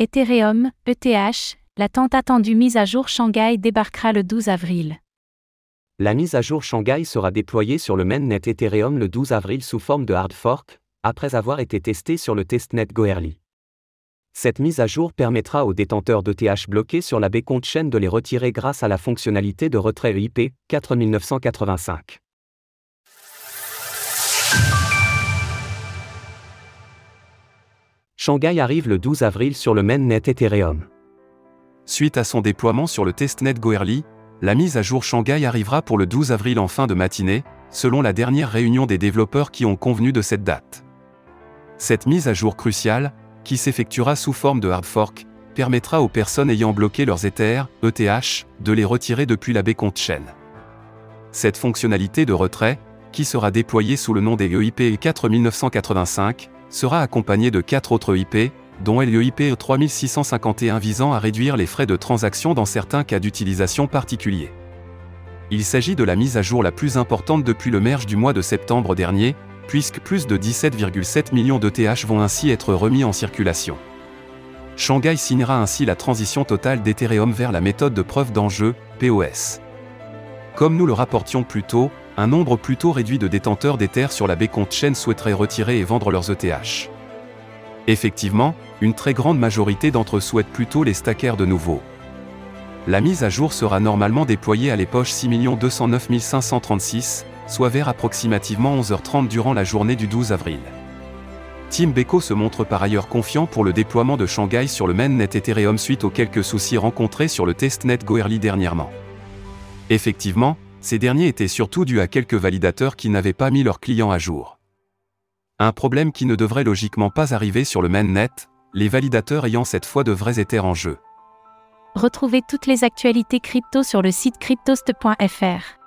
Ethereum, ETH, la tant attendue mise à jour Shanghai débarquera le 12 avril. La mise à jour Shanghai sera déployée sur le mainnet Ethereum le 12 avril sous forme de hard fork, après avoir été testée sur le testnet Goerli. Cette mise à jour permettra aux détenteurs d'ETH bloqués sur la Bcont Chain de les retirer grâce à la fonctionnalité de retrait EIP 4985. Shanghai arrive le 12 avril sur le mainnet Ethereum. Suite à son déploiement sur le testnet Goerli, la mise à jour Shanghai arrivera pour le 12 avril en fin de matinée, selon la dernière réunion des développeurs qui ont convenu de cette date. Cette mise à jour cruciale, qui s'effectuera sous forme de hard fork, permettra aux personnes ayant bloqué leurs Ether, ETH, de les retirer depuis la Bcont Chain. Cette fonctionnalité de retrait, qui sera déployée sous le nom des EIP 4985, sera accompagnée de quatre autres EIP, dont l'EIP 3651 visant à réduire les frais de transaction dans certains cas d'utilisation particuliers. Il s'agit de la mise à jour la plus importante depuis le merge du mois de septembre dernier, puisque plus de 17,7 millions d'ETH vont ainsi être remis en circulation. Shanghai signera ainsi la transition totale d'Ethereum vers la méthode de preuve d'enjeu, POS. Comme nous le rapportions plus tôt, un nombre plutôt réduit de détenteurs d'Ether sur la Bcont Chain souhaiteraient retirer et vendre leurs ETH. Effectivement, une très grande majorité d'entre eux souhaitent plutôt les stacker de nouveau. La mise à jour sera normalement déployée à l'époche 6 209 536, soit vers approximativement 11h30 durant la journée du 12 avril. Team Beko se montre par ailleurs confiant pour le déploiement de Shanghai sur le mainnet Ethereum suite aux quelques soucis rencontrés sur le testnet Goerli dernièrement. Effectivement, ces derniers étaient surtout dus à quelques validateurs qui n'avaient pas mis leurs clients à jour. Un problème qui ne devrait logiquement pas arriver sur le mainnet, les validateurs ayant cette fois de vrais Ethers en jeu. Retrouvez toutes les actualités crypto sur le site cryptost.fr.